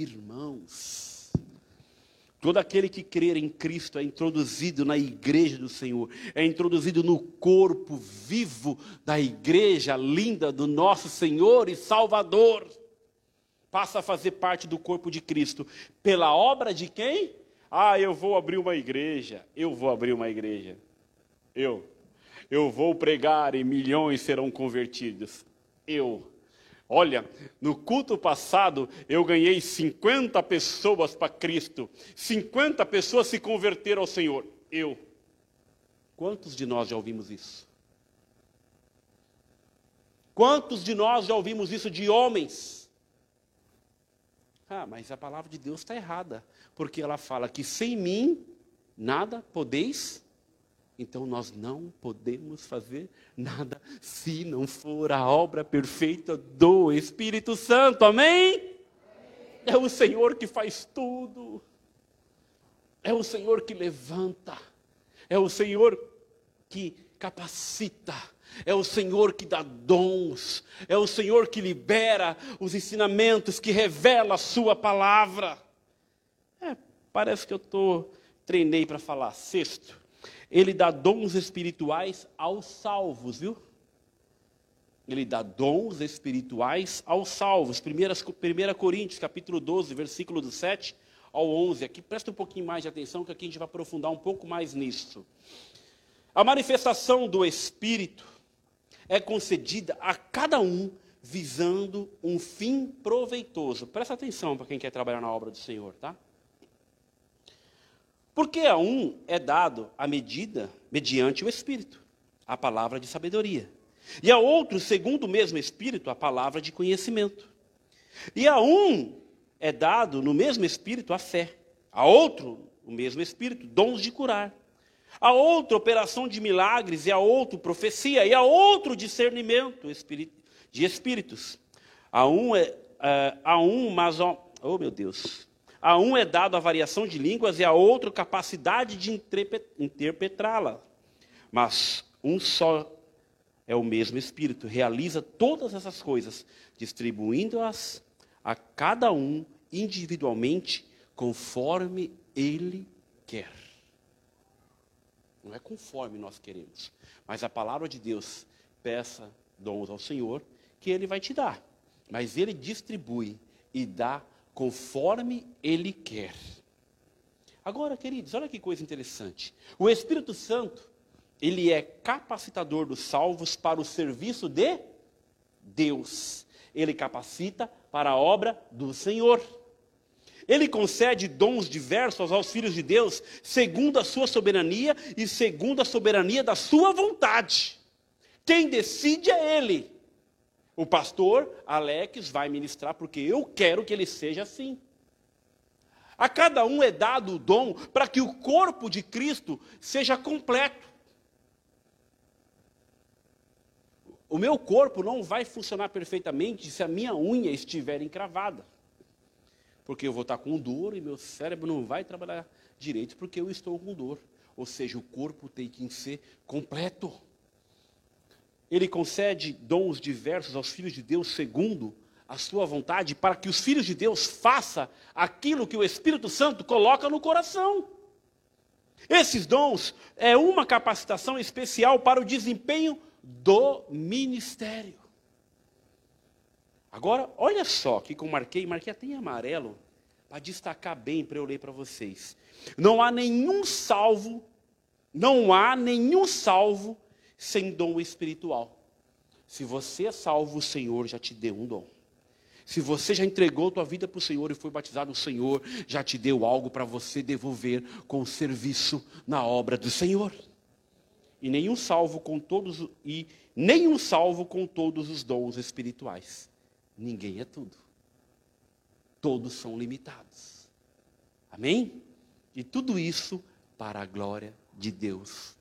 irmãos. Todo aquele que crer em Cristo é introduzido na igreja do Senhor, é introduzido no corpo vivo da igreja linda do nosso Senhor e Salvador. Passa a fazer parte do corpo de Cristo. Pela obra de quem? Ah, eu vou abrir uma igreja. Eu vou abrir uma igreja. Eu. Eu vou pregar e milhões serão convertidos. Eu Olha, no culto passado eu ganhei 50 pessoas para Cristo. 50 pessoas se converteram ao Senhor. Eu. Quantos de nós já ouvimos isso? Quantos de nós já ouvimos isso de homens? Ah, mas a palavra de Deus está errada, porque ela fala que sem mim nada podeis então nós não podemos fazer nada se não for a obra perfeita do Espírito Santo. Amém? É o Senhor que faz tudo. É o Senhor que levanta. É o Senhor que capacita. É o Senhor que dá dons. É o Senhor que libera os ensinamentos, que revela a Sua palavra. É, parece que eu tô, treinei para falar. Sexto, Ele dá dons espirituais aos salvos, viu? Ele dá dons espirituais aos salvos. 1 Coríntios, capítulo 12, versículo do 7 ao 11. Aqui, presta um pouquinho mais de atenção, que aqui a gente vai aprofundar um pouco mais nisso. A manifestação do Espírito é concedida a cada um visando um fim proveitoso. Presta atenção para quem quer trabalhar na obra do Senhor, tá? Porque a um é dado a medida mediante o Espírito, a palavra de sabedoria. E a outro, segundo o mesmo Espírito, a palavra de conhecimento. E a um é dado no mesmo Espírito a fé. A outro, o mesmo Espírito, dons de curar. A outro, operação de milagres. E a outro, profecia. E a outro, discernimento de espíritos. A um é, é a um, mas oh meu Deus. A um é dado a variação de línguas e a outro capacidade de interpretá-la. Mas um só é o mesmo Espírito, realiza todas essas coisas, distribuindo-as a cada um individualmente, conforme ele quer. Não é conforme nós queremos, mas a palavra de Deus peça dons ao Senhor, que ele vai te dar. Mas ele distribui e dá conforme ele quer. Agora, queridos, olha que coisa interessante. O Espírito Santo ele é capacitador dos salvos para o serviço de Deus. Ele capacita para a obra do Senhor. Ele concede dons diversos aos filhos de Deus, segundo a sua soberania e segundo a soberania da sua vontade. Quem decide é ele. O pastor Alex vai ministrar porque eu quero que ele seja assim. A cada um é dado o dom para que o corpo de Cristo seja completo. O meu corpo não vai funcionar perfeitamente se a minha unha estiver encravada. Porque eu vou estar com dor e meu cérebro não vai trabalhar direito porque eu estou com dor. Ou seja, o corpo tem que ser completo. Ele concede dons diversos aos filhos de Deus segundo a sua vontade, para que os filhos de Deus façam aquilo que o Espírito Santo coloca no coração. Esses dons é uma capacitação especial para o desempenho do ministério. Agora, olha só que eu marquei, marquei até em amarelo, para destacar bem para eu ler para vocês. Não há nenhum salvo, não há nenhum salvo sem dom espiritual. Se você é salvo, o Senhor já te deu um dom. Se você já entregou tua vida para o Senhor e foi batizado, o Senhor já te deu algo para você devolver com o serviço na obra do Senhor e nenhum salvo com todos e nenhum salvo com todos os dons espirituais. Ninguém é tudo. Todos são limitados. Amém? E tudo isso para a glória de Deus